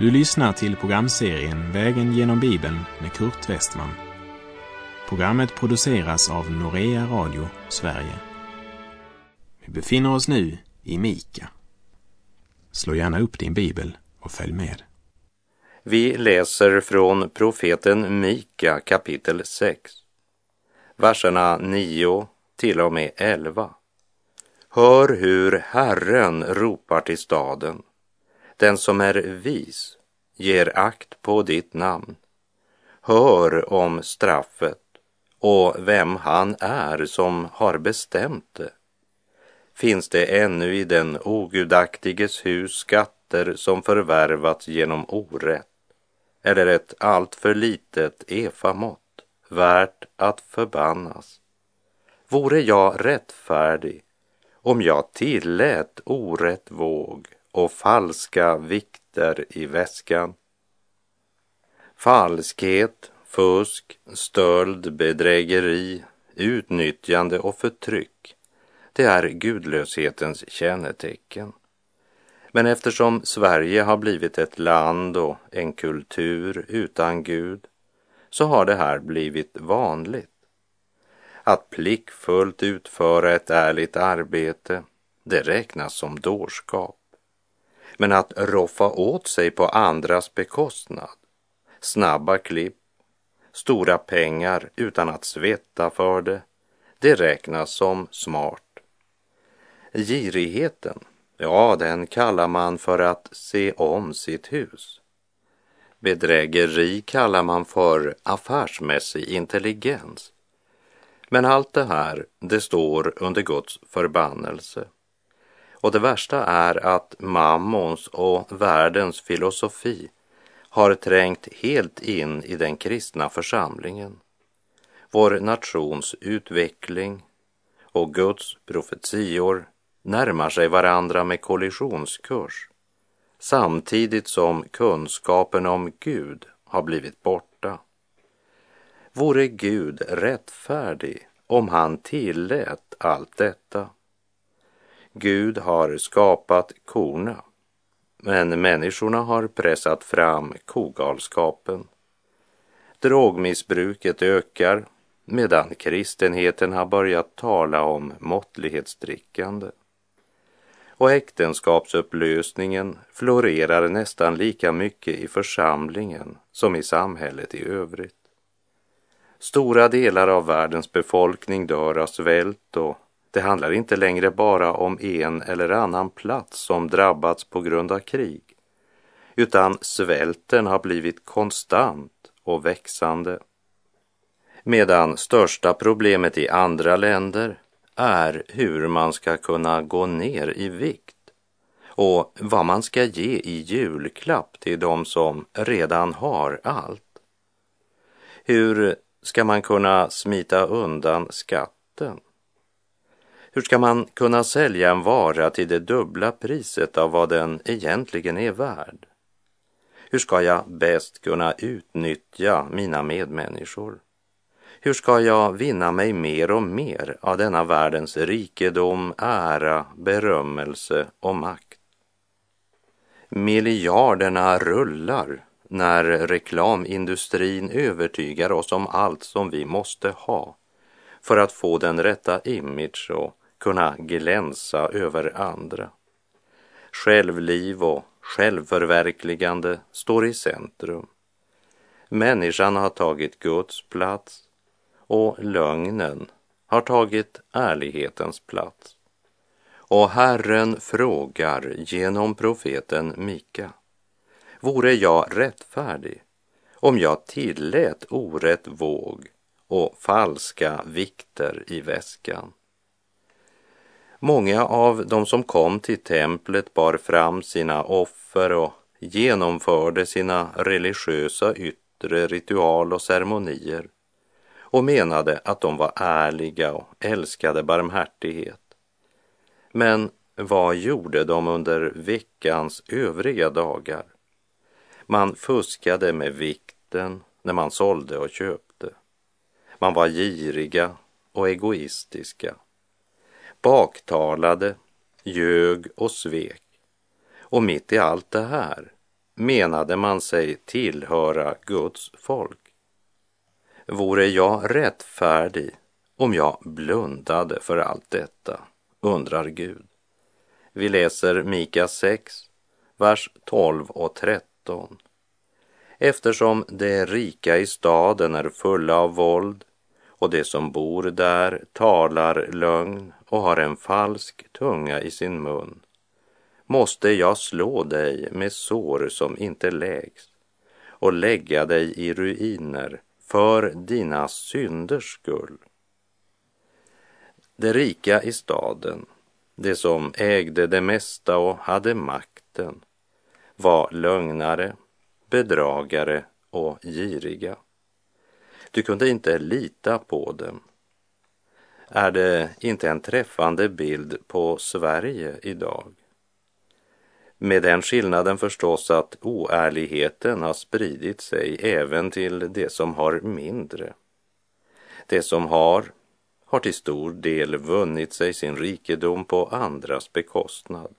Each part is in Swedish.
Du lyssnar till programserien Vägen genom Bibeln med Kurt Westman. Programmet produceras av Norea Radio Sverige. Vi befinner oss nu i Mika. Slå gärna upp din bibel och följ med. Vi läser från profeten Mika kapitel 6, verserna 9 till och med 11. Hör hur Herren ropar till staden. Den som är vis ger akt på ditt namn. Hör om straffet och vem han är som har bestämt det. Finns det ännu i den ogudaktiges hus skatter som förvärvats genom orätt eller ett alltför litet efamått värt att förbannas? Vore jag rättfärdig om jag tillät orätt våg och falska vikter i väskan. Falskhet, fusk, stöld, bedrägeri, utnyttjande och förtryck, det är gudlöshetens kännetecken. Men eftersom Sverige har blivit ett land och en kultur utan Gud så har det här blivit vanligt. Att plickfullt utföra ett ärligt arbete, det räknas som dårskap. Men att roffa åt sig på andras bekostnad, snabba klipp, stora pengar utan att svetta för det, det räknas som smart. Girigheten, ja, den kallar man för att se om sitt hus. Bedrägeri kallar man för affärsmässig intelligens. Men allt det här, det står under Guds förbannelse. Och det värsta är att mammons och världens filosofi har trängt helt in i den kristna församlingen. Vår nations utveckling och Guds profetior närmar sig varandra med kollisionskurs samtidigt som kunskapen om Gud har blivit borta. Vore Gud rättfärdig om han tillät allt detta? Gud har skapat korna, men människorna har pressat fram kogalskapen. Drogmissbruket ökar medan kristenheten har börjat tala om måttlighetsdrickande. Och äktenskapsupplösningen florerar nästan lika mycket i församlingen som i samhället i övrigt. Stora delar av världens befolkning dör av svält och det handlar inte längre bara om en eller annan plats som drabbats på grund av krig, utan svälten har blivit konstant och växande. Medan största problemet i andra länder är hur man ska kunna gå ner i vikt och vad man ska ge i julklapp till de som redan har allt. Hur ska man kunna smita undan skatten? Hur ska man kunna sälja en vara till det dubbla priset av vad den egentligen är värd? Hur ska jag bäst kunna utnyttja mina medmänniskor? Hur ska jag vinna mig mer och mer av denna världens rikedom, ära, berömmelse och makt? Miljarderna rullar när reklamindustrin övertygar oss om allt som vi måste ha för att få den rätta image och kunna glänsa över andra. Självliv och självförverkligande står i centrum. Människan har tagit Guds plats och lögnen har tagit ärlighetens plats. Och Herren frågar genom profeten Mika. Vore jag rättfärdig om jag tillät orätt våg och falska vikter i väskan? Många av de som kom till templet bar fram sina offer och genomförde sina religiösa yttre ritual och ceremonier och menade att de var ärliga och älskade barmhärtighet. Men vad gjorde de under veckans övriga dagar? Man fuskade med vikten när man sålde och köpte. Man var giriga och egoistiska baktalade, ljög och svek. Och mitt i allt det här menade man sig tillhöra Guds folk. Vore jag rättfärdig om jag blundade för allt detta, undrar Gud. Vi läser Mika 6, vers 12 och 13. Eftersom de rika i staden är fulla av våld och de som bor där talar lögn och har en falsk tunga i sin mun, måste jag slå dig med sår som inte läks och lägga dig i ruiner för dina synders skull. De rika i staden, de som ägde det mesta och hade makten, var lögnare, bedragare och giriga. Du kunde inte lita på dem. Är det inte en träffande bild på Sverige idag? Med den skillnaden förstås att oärligheten har spridit sig även till det som har mindre. Det som har, har till stor del vunnit sig sin rikedom på andras bekostnad.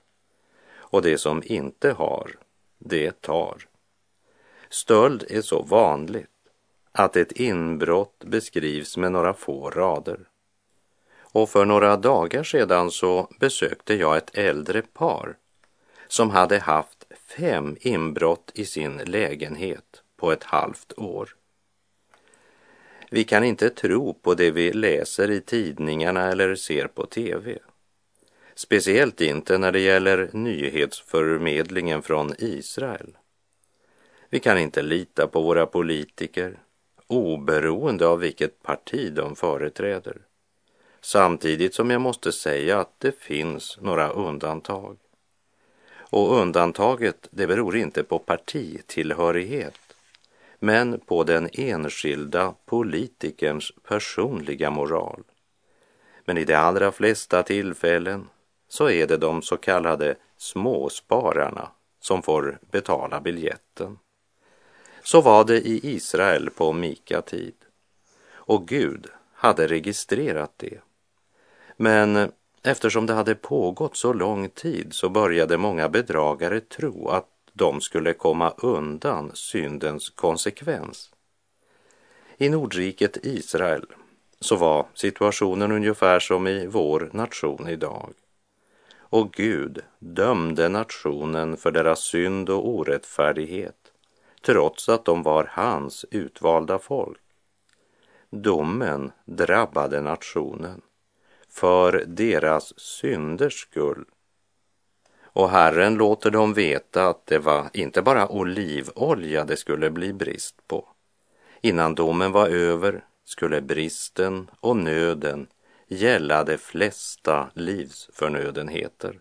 Och det som inte har, det tar. Stöld är så vanligt att ett inbrott beskrivs med några få rader. Och för några dagar sedan så besökte jag ett äldre par som hade haft fem inbrott i sin lägenhet på ett halvt år. Vi kan inte tro på det vi läser i tidningarna eller ser på tv. Speciellt inte när det gäller nyhetsförmedlingen från Israel. Vi kan inte lita på våra politiker oberoende av vilket parti de företräder. Samtidigt som jag måste säga att det finns några undantag. Och undantaget, det beror inte på partitillhörighet, men på den enskilda politikerns personliga moral. Men i de allra flesta tillfällen så är det de så kallade småspararna som får betala biljetten. Så var det i Israel på Mika tid. Och Gud hade registrerat det. Men eftersom det hade pågått så lång tid så började många bedragare tro att de skulle komma undan syndens konsekvens. I Nordriket Israel så var situationen ungefär som i vår nation idag. Och Gud dömde nationen för deras synd och orättfärdighet trots att de var hans utvalda folk. Domen drabbade nationen för deras synders skull. Och Herren låter dem veta att det var inte bara olivolja det skulle bli brist på. Innan domen var över skulle bristen och nöden gälla de flesta livsförnödenheter.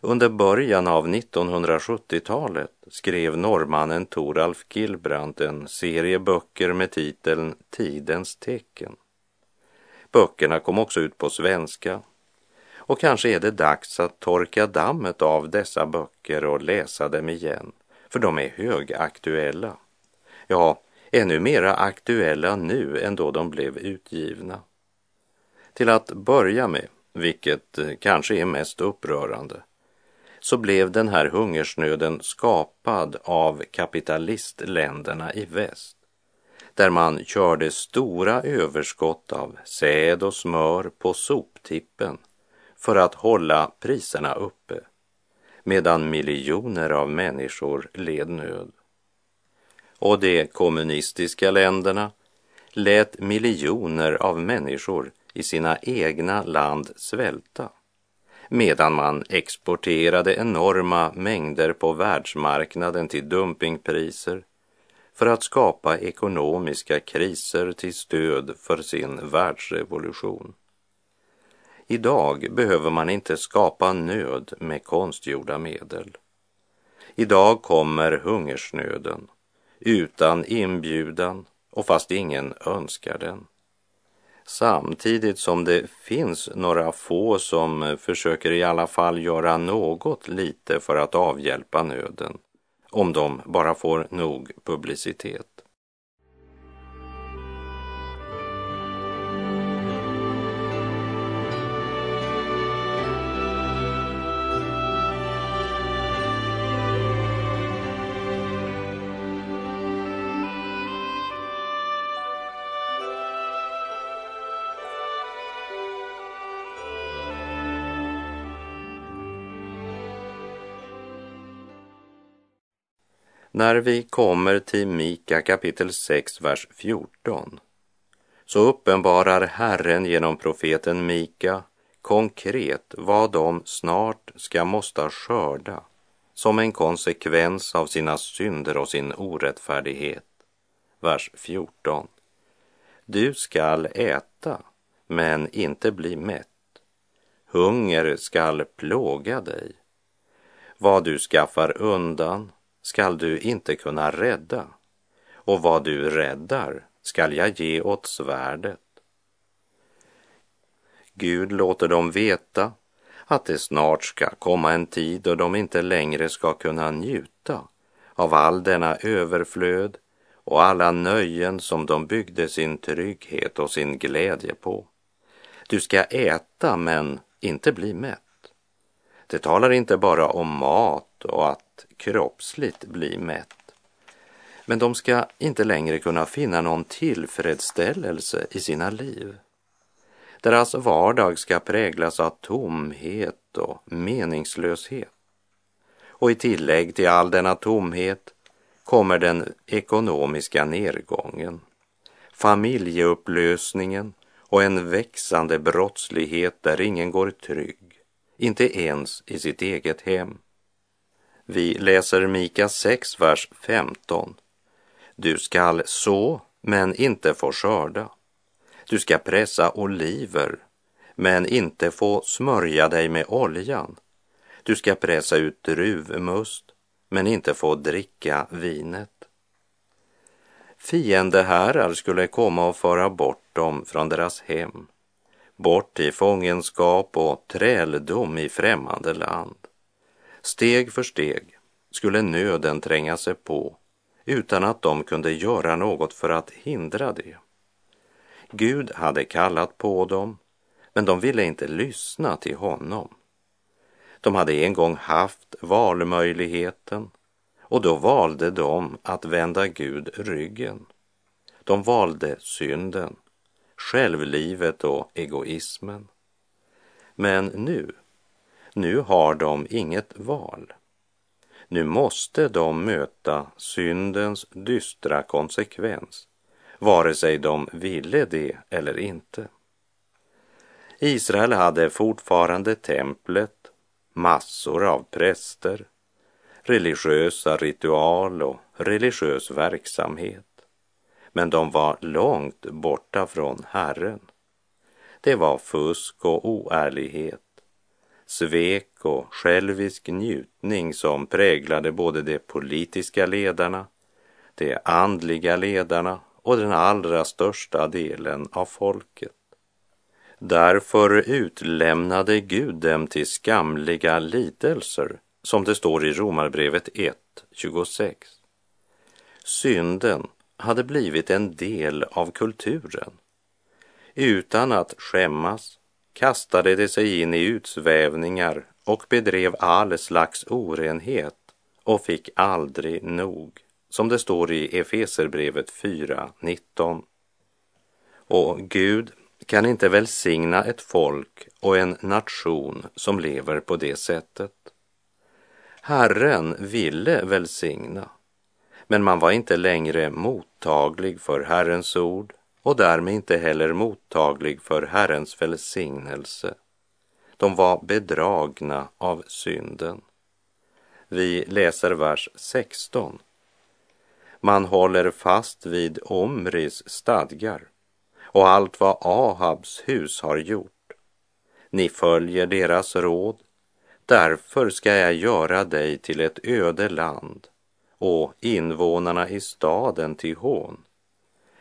Under början av 1970-talet skrev norrmannen Toralf Gilbrandt en serie böcker med titeln Tidens tecken. Böckerna kom också ut på svenska och kanske är det dags att torka dammet av dessa böcker och läsa dem igen, för de är högaktuella. Ja, ännu mera aktuella nu än då de blev utgivna. Till att börja med, vilket eh, kanske är mest upprörande, så blev den här hungersnöden skapad av kapitalistländerna i väst där man körde stora överskott av säd och smör på soptippen för att hålla priserna uppe medan miljoner av människor led nöd. Och de kommunistiska länderna lät miljoner av människor i sina egna land svälta medan man exporterade enorma mängder på världsmarknaden till dumpingpriser för att skapa ekonomiska kriser till stöd för sin världsrevolution. Idag behöver man inte skapa nöd med konstgjorda medel. Idag kommer hungersnöden utan inbjudan och fast ingen önskar den. Samtidigt som det finns några få som försöker i alla fall göra något lite för att avhjälpa nöden, om de bara får nog publicitet. När vi kommer till Mika kapitel 6, vers 14 så uppenbarar Herren genom profeten Mika konkret vad de snart ska måste skörda som en konsekvens av sina synder och sin orättfärdighet. Vers 14. Du skall äta, men inte bli mätt. Hunger skall plåga dig. Vad du skaffar undan skall du inte kunna rädda, och vad du räddar skall jag ge åt svärdet. Gud låter dem veta att det snart ska komma en tid då de inte längre ska kunna njuta av all denna överflöd och alla nöjen som de byggde sin trygghet och sin glädje på. Du ska äta men inte bli mätt. Det talar inte bara om mat och att kroppsligt bli mätt. Men de ska inte längre kunna finna någon tillfredsställelse i sina liv. Deras vardag ska präglas av tomhet och meningslöshet. Och i tillägg till all denna tomhet kommer den ekonomiska nedgången, familjeupplösningen och en växande brottslighet där ingen går trygg, inte ens i sitt eget hem. Vi läser Mika 6, vers 15. Du skall så, men inte få skörda. Du ska pressa oliver, men inte få smörja dig med oljan. Du ska pressa ut druvmust, men inte få dricka vinet. Fiendeherrar skulle komma och föra bort dem från deras hem, bort i fångenskap och träldom i främmande land. Steg för steg skulle nöden tränga sig på utan att de kunde göra något för att hindra det. Gud hade kallat på dem, men de ville inte lyssna till honom. De hade en gång haft valmöjligheten och då valde de att vända Gud ryggen. De valde synden, självlivet och egoismen. Men nu, nu har de inget val. Nu måste de möta syndens dystra konsekvens, vare sig de ville det eller inte. Israel hade fortfarande templet, massor av präster, religiösa ritual och religiös verksamhet. Men de var långt borta från Herren. Det var fusk och oärlighet, svek och självisk njutning som präglade både de politiska ledarna, de andliga ledarna och den allra största delen av folket. Därför utlämnade Gud dem till skamliga lidelser, som det står i Romarbrevet 1.26. Synden hade blivit en del av kulturen. Utan att skämmas kastade de sig in i utsvävningar och bedrev all slags orenhet och fick aldrig nog, som det står i Efeserbrevet 4.19. Och Gud kan inte välsigna ett folk och en nation som lever på det sättet. Herren ville välsigna, men man var inte längre mottaglig för Herrens ord och därmed inte heller mottaglig för Herrens välsignelse. De var bedragna av synden. Vi läser vers 16. Man håller fast vid Omris stadgar och allt vad Ahabs hus har gjort. Ni följer deras råd, därför ska jag göra dig till ett öde land och invånarna i staden till hån.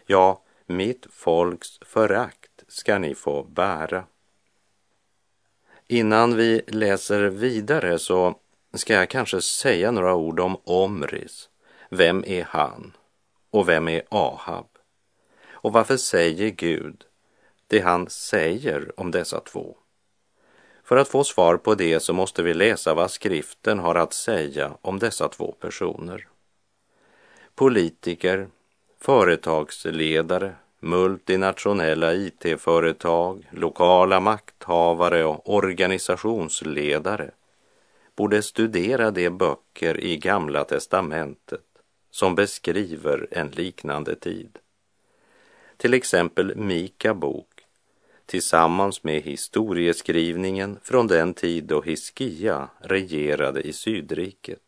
Ja, mitt folks förakt ska ni få bära. Innan vi läser vidare så ska jag kanske säga några ord om Omris. Vem är han? Och vem är Ahab? Och varför säger Gud det han säger om dessa två? För att få svar på det så måste vi läsa vad skriften har att säga om dessa två personer. Politiker, företagsledare, multinationella IT-företag, lokala makthavare och organisationsledare borde studera de böcker i Gamla testamentet som beskriver en liknande tid. Till exempel Mika bok tillsammans med historieskrivningen från den tid då Hiskia regerade i Sydriket.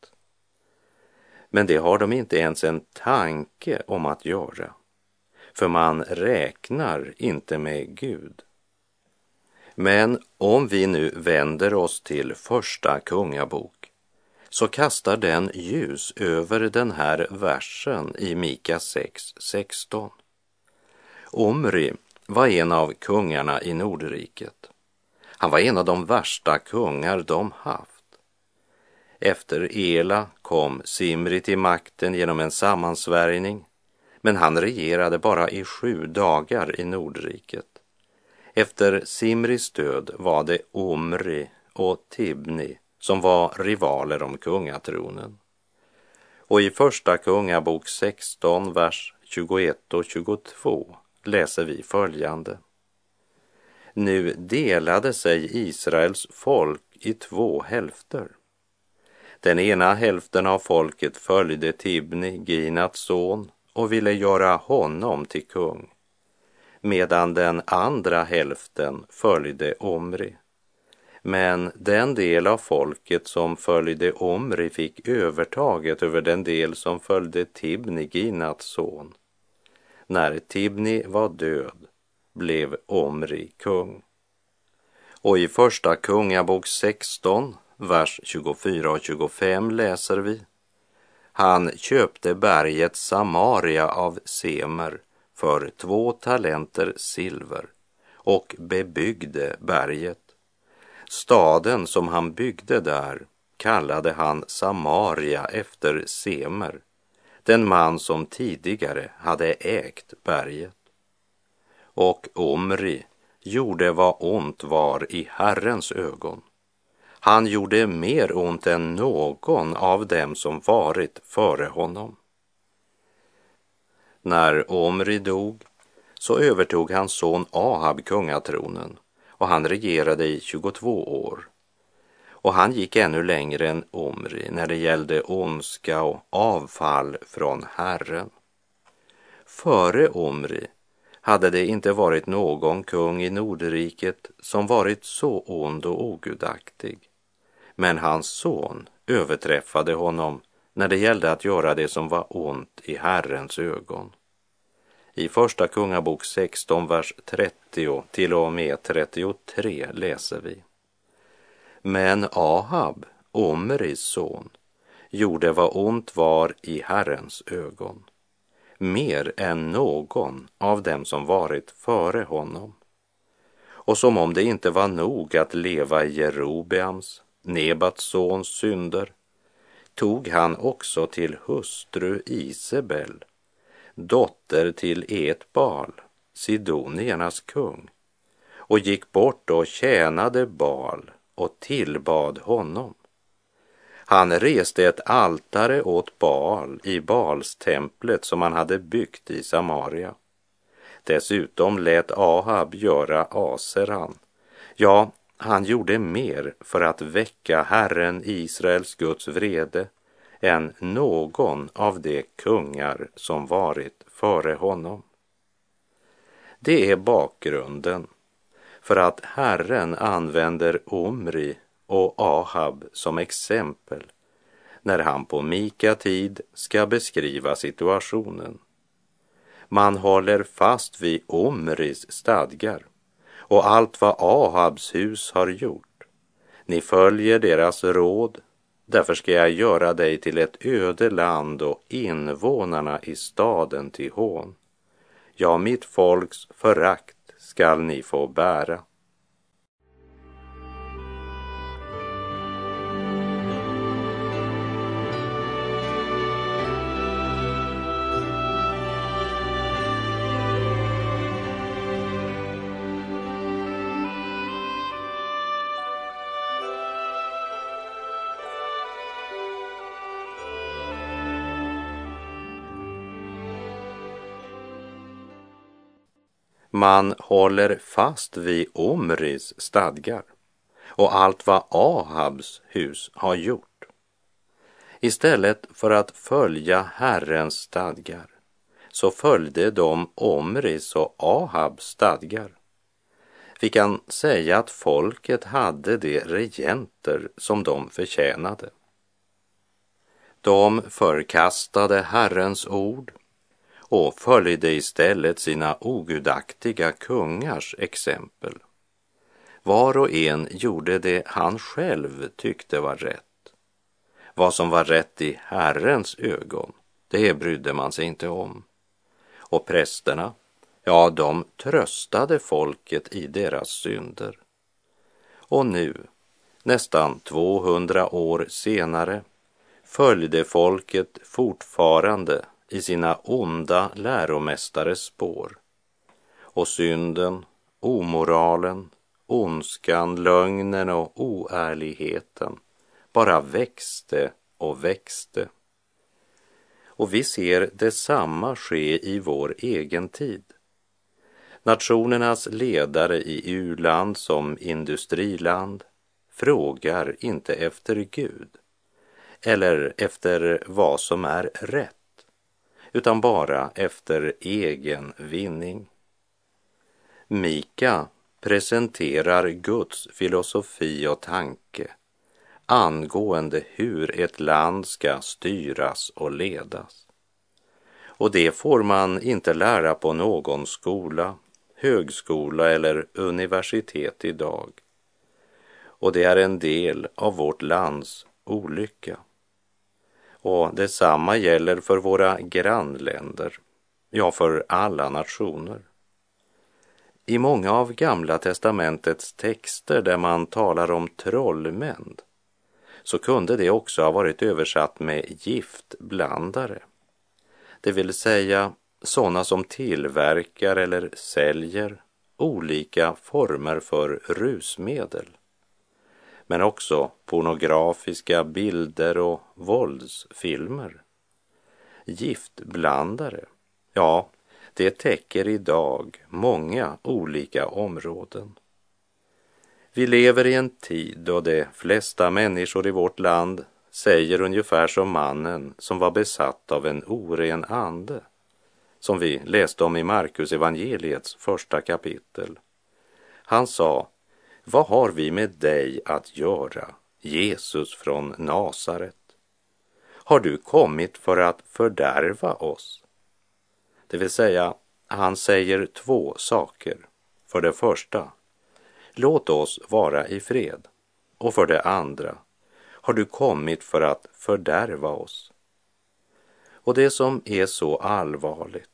Men det har de inte ens en tanke om att göra, för man räknar inte med Gud. Men om vi nu vänder oss till första kungabok så kastar den ljus över den här versen i Mika 6.16. Omri var en av kungarna i Nordriket. Han var en av de värsta kungar de haft. Efter Ela kom Simri till makten genom en sammansvärjning, men han regerade bara i sju dagar i Nordriket. Efter Simris död var det Omri och Tibni som var rivaler om kungatronen. Och i Första Kungabok 16, vers 21 och 22 läser vi följande. Nu delade sig Israels folk i två hälfter. Den ena hälften av folket följde Tibni, Ginats son, och ville göra honom till kung, medan den andra hälften följde Omri. Men den del av folket som följde Omri fick övertaget över den del som följde Tibni, Ginats son. När Tibni var död blev Omri kung. Och i Första Kungabok 16, vers 24 och 25 läser vi. Han köpte berget Samaria av Semer för två talenter silver och bebyggde berget. Staden som han byggde där kallade han Samaria efter Semer den man som tidigare hade ägt berget. Och Omri gjorde vad ont var i Herrens ögon. Han gjorde mer ont än någon av dem som varit före honom. När Omri dog så övertog hans son Ahab kungatronen och han regerade i 22 år och han gick ännu längre än Omri när det gällde ondska och avfall från Herren. Före Omri hade det inte varit någon kung i Nordriket som varit så ond och ogudaktig. Men hans son överträffade honom när det gällde att göra det som var ont i Herrens ögon. I Första Kungabok 16, vers 30 till och med 33 läser vi. Men Ahab, Omris son, gjorde vad ont var i Herrens ögon, mer än någon av dem som varit före honom. Och som om det inte var nog att leva i Jerobeams, Nebats sons synder, tog han också till hustru Isabel, dotter till Etbal, Sidoniernas kung, och gick bort och tjänade Bal och tillbad honom. Han reste ett altare åt Baal i Balstemplet som han hade byggt i Samaria. Dessutom lät Ahab göra Aseran. Ja, han gjorde mer för att väcka Herren Israels Guds vrede än någon av de kungar som varit före honom. Det är bakgrunden för att Herren använder Omri och Ahab som exempel när han på Mika tid ska beskriva situationen. Man håller fast vid Omris stadgar och allt vad Ahabs hus har gjort. Ni följer deras råd, därför ska jag göra dig till ett öde land och invånarna i staden till hån. Ja, mitt folks förakt skall ni få bära. Man håller fast vid Omris stadgar och allt vad Ahabs hus har gjort. Istället för att följa Herrens stadgar så följde de Omris och Ahabs stadgar. Vi kan säga att folket hade de regenter som de förtjänade. De förkastade Herrens ord och följde istället sina ogudaktiga kungars exempel. Var och en gjorde det han själv tyckte var rätt. Vad som var rätt i Herrens ögon, det brydde man sig inte om. Och prästerna, ja, de tröstade folket i deras synder. Och nu, nästan 200 år senare, följde folket fortfarande i sina onda läromästares spår. Och synden, omoralen, ondskan, lögnen och oärligheten bara växte och växte. Och vi ser detsamma ske i vår egen tid. Nationernas ledare i u-land som industriland frågar inte efter Gud eller efter vad som är rätt utan bara efter egen vinning. Mika presenterar Guds filosofi och tanke angående hur ett land ska styras och ledas. Och det får man inte lära på någon skola, högskola eller universitet idag. Och det är en del av vårt lands olycka. Och detsamma gäller för våra grannländer, ja, för alla nationer. I många av Gamla testamentets texter där man talar om trollmän så kunde det också ha varit översatt med giftblandare. Det vill säga sådana som tillverkar eller säljer olika former för rusmedel. Men också pornografiska bilder och våldsfilmer. Giftblandare, ja, det täcker idag många olika områden. Vi lever i en tid då de flesta människor i vårt land säger ungefär som mannen som var besatt av en oren ande, som vi läste om i Markus evangeliets första kapitel. Han sa, vad har vi med dig att göra, Jesus från Nasaret? Har du kommit för att fördärva oss? Det vill säga, han säger två saker. För det första, låt oss vara i fred. Och för det andra, har du kommit för att fördärva oss? Och det som är så allvarligt,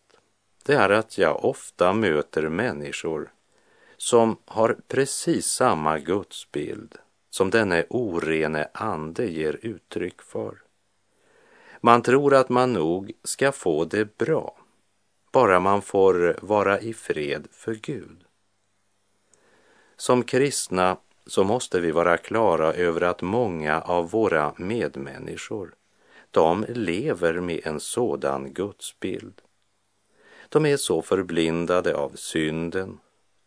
det är att jag ofta möter människor som har precis samma gudsbild som denne orene ande ger uttryck för. Man tror att man nog ska få det bra, bara man får vara i fred för Gud. Som kristna så måste vi vara klara över att många av våra medmänniskor, de lever med en sådan gudsbild. De är så förblindade av synden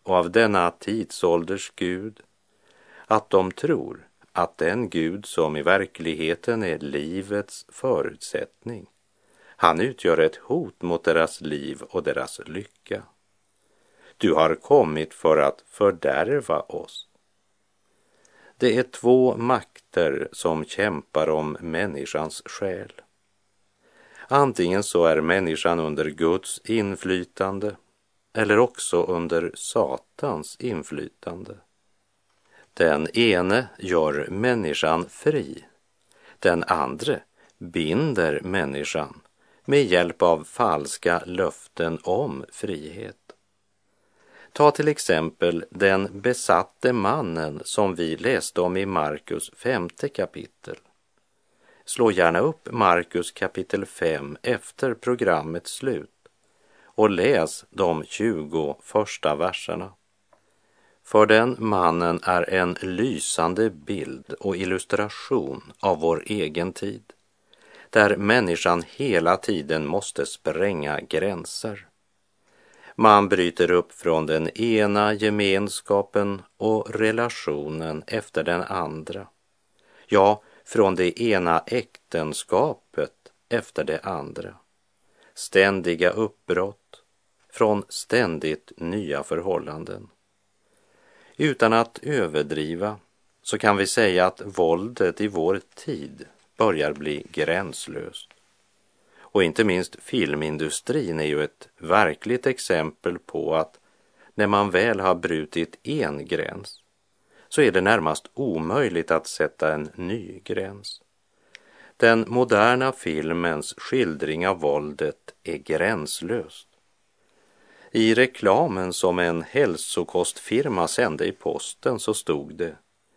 och av denna tidsålders Gud att de tror att den Gud som i verkligheten är livets förutsättning, han utgör ett hot mot deras liv och deras lycka. Du har kommit för att fördärva oss. Det är två makter som kämpar om människans själ. Antingen så är människan under Guds inflytande eller också under Satans inflytande. Den ene gör människan fri. Den andra binder människan med hjälp av falska löften om frihet. Ta till exempel den besatte mannen som vi läste om i Markus femte kapitel. Slå gärna upp Markus kapitel 5 efter programmets slut och läs de 20 första verserna. För den mannen är en lysande bild och illustration av vår egen tid, där människan hela tiden måste spränga gränser. Man bryter upp från den ena gemenskapen och relationen efter den andra. Ja, från det ena äktenskapet efter det andra. Ständiga uppbrott från ständigt nya förhållanden. Utan att överdriva så kan vi säga att våldet i vår tid börjar bli gränslöst. Och inte minst filmindustrin är ju ett verkligt exempel på att när man väl har brutit en gräns så är det närmast omöjligt att sätta en ny gräns. Den moderna filmens skildring av våldet är gränslöst. I reklamen som en hälsokostfirma sände i posten så stod det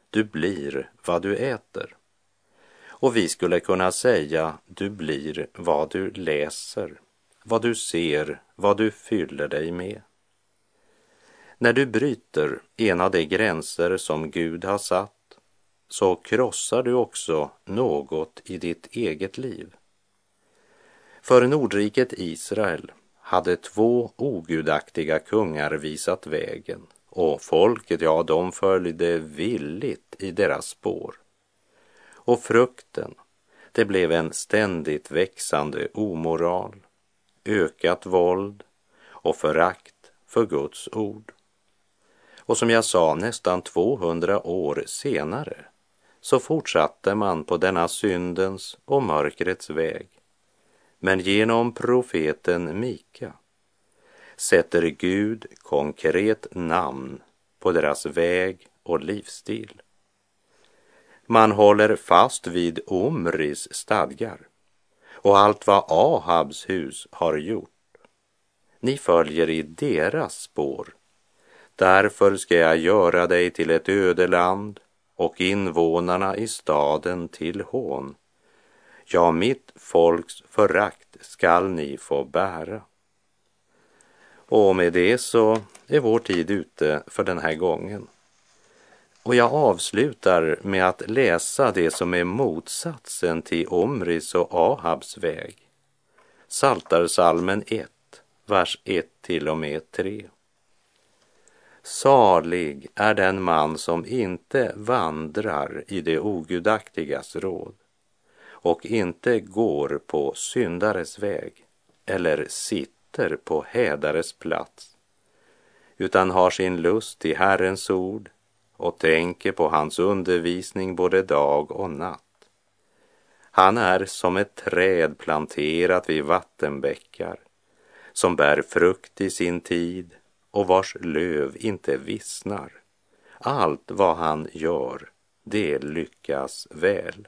Du blir vad du äter. Och vi skulle kunna säga du blir vad du läser, vad du ser, vad du fyller dig med. När du bryter en av de gränser som Gud har satt så krossar du också något i ditt eget liv. För Nordriket Israel hade två ogudaktiga kungar visat vägen och folket, ja, de följde villigt i deras spår. Och frukten, det blev en ständigt växande omoral, ökat våld och förakt för Guds ord. Och som jag sa, nästan 200 år senare så fortsatte man på denna syndens och mörkrets väg. Men genom profeten Mika sätter Gud konkret namn på deras väg och livsstil. Man håller fast vid Omris stadgar och allt vad Ahabs hus har gjort. Ni följer i deras spår Därför ska jag göra dig till ett ödeland och invånarna i staden till hån. Ja, mitt folks förakt skall ni få bära. Och med det så är vår tid ute för den här gången. Och jag avslutar med att läsa det som är motsatsen till Omris och Ahabs väg. Saltarsalmen 1, vers 1 till och med 3. Salig är den man som inte vandrar i det ogudaktigas råd och inte går på syndares väg eller sitter på hädares plats utan har sin lust i Herrens ord och tänker på hans undervisning både dag och natt. Han är som ett träd planterat vid vattenbäckar som bär frukt i sin tid och vars löv inte vissnar. Allt vad han gör, det lyckas väl.